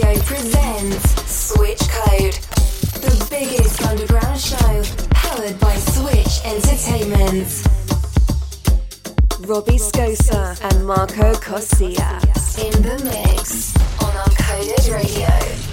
Radio presents Switch Code, the biggest underground show powered by Switch Entertainment. Roby Scossa and Marco Coccia in the mix on Uncoded Radio.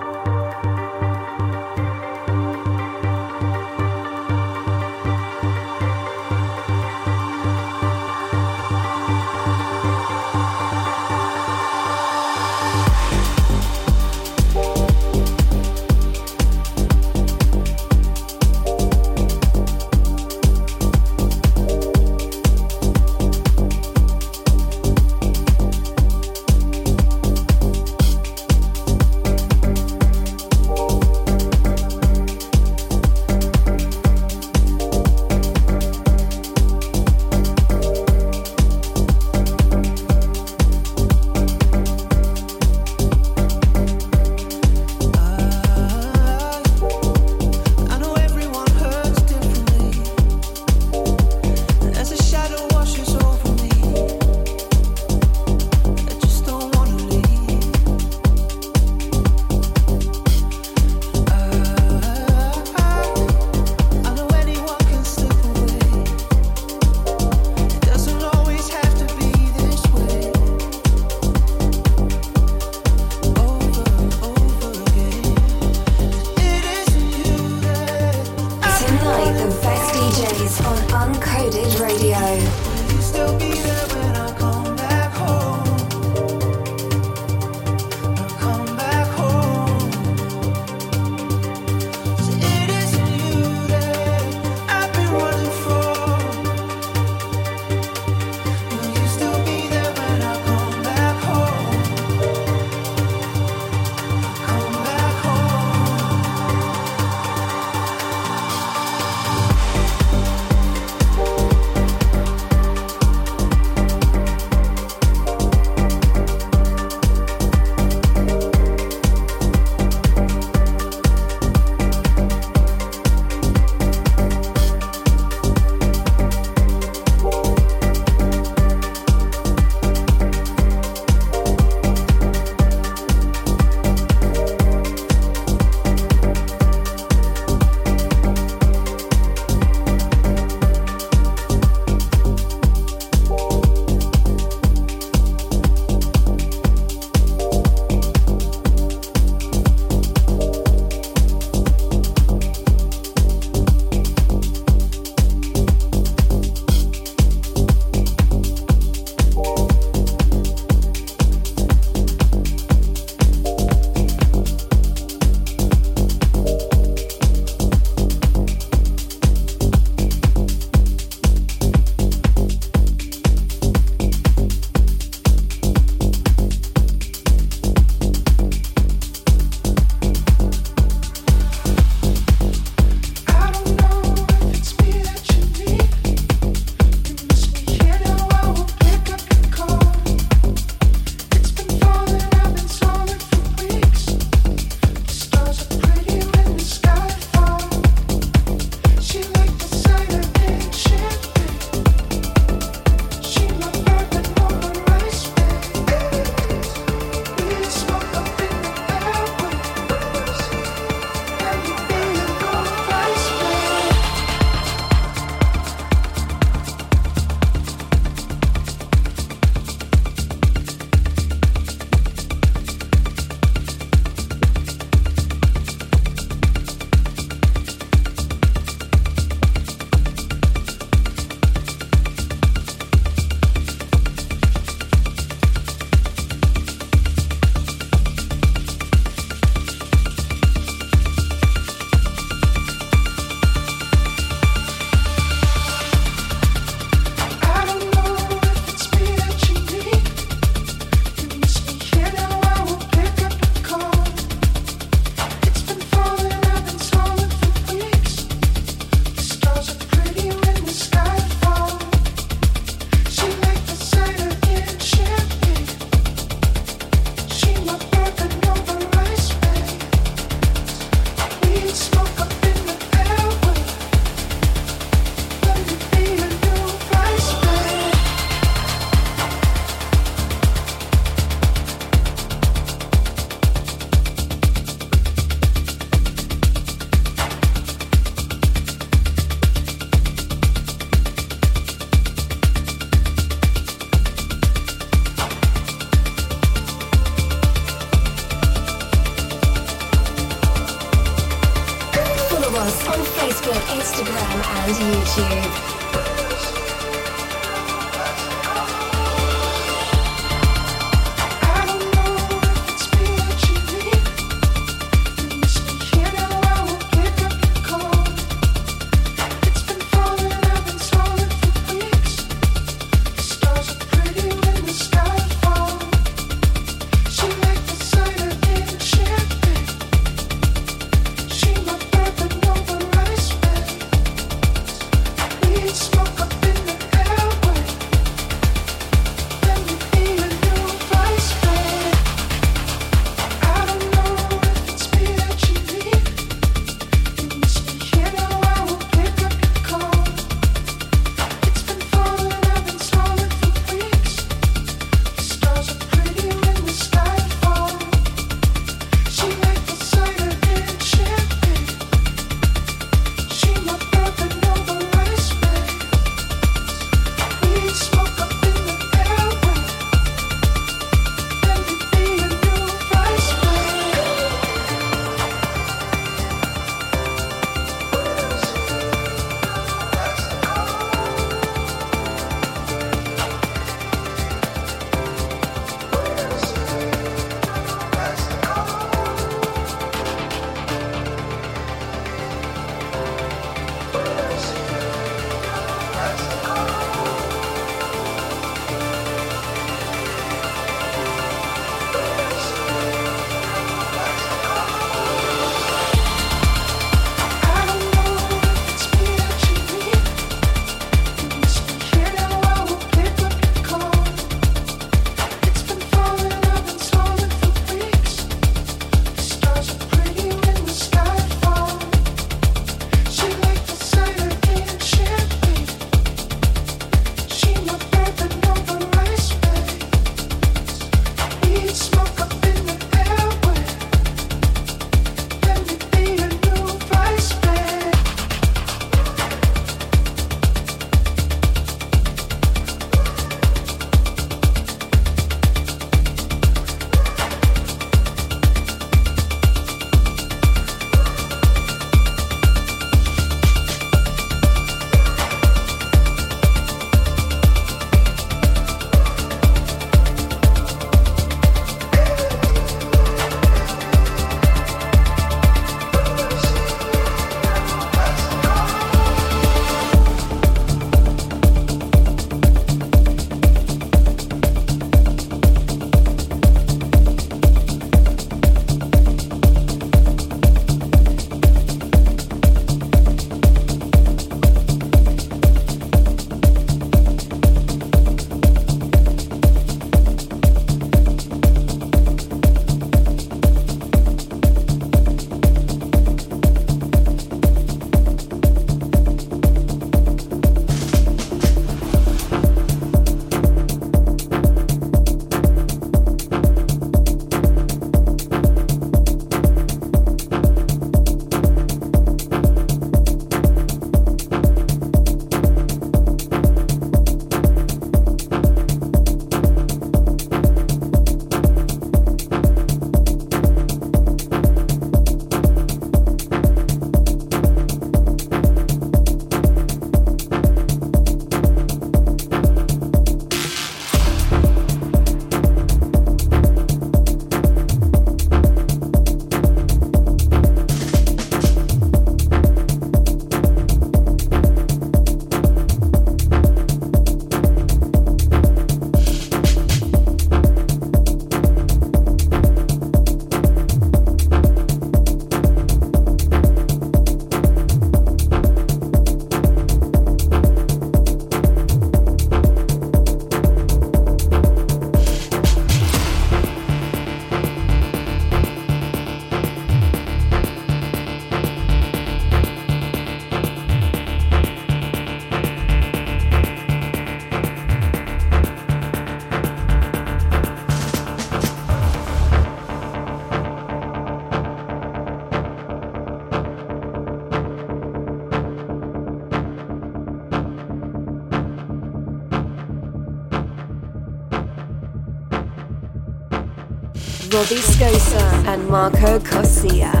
Roby Scossa and Marco Coccia.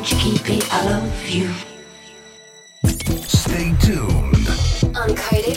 won't you keep it? I love you. Stay tuned. Uncoded.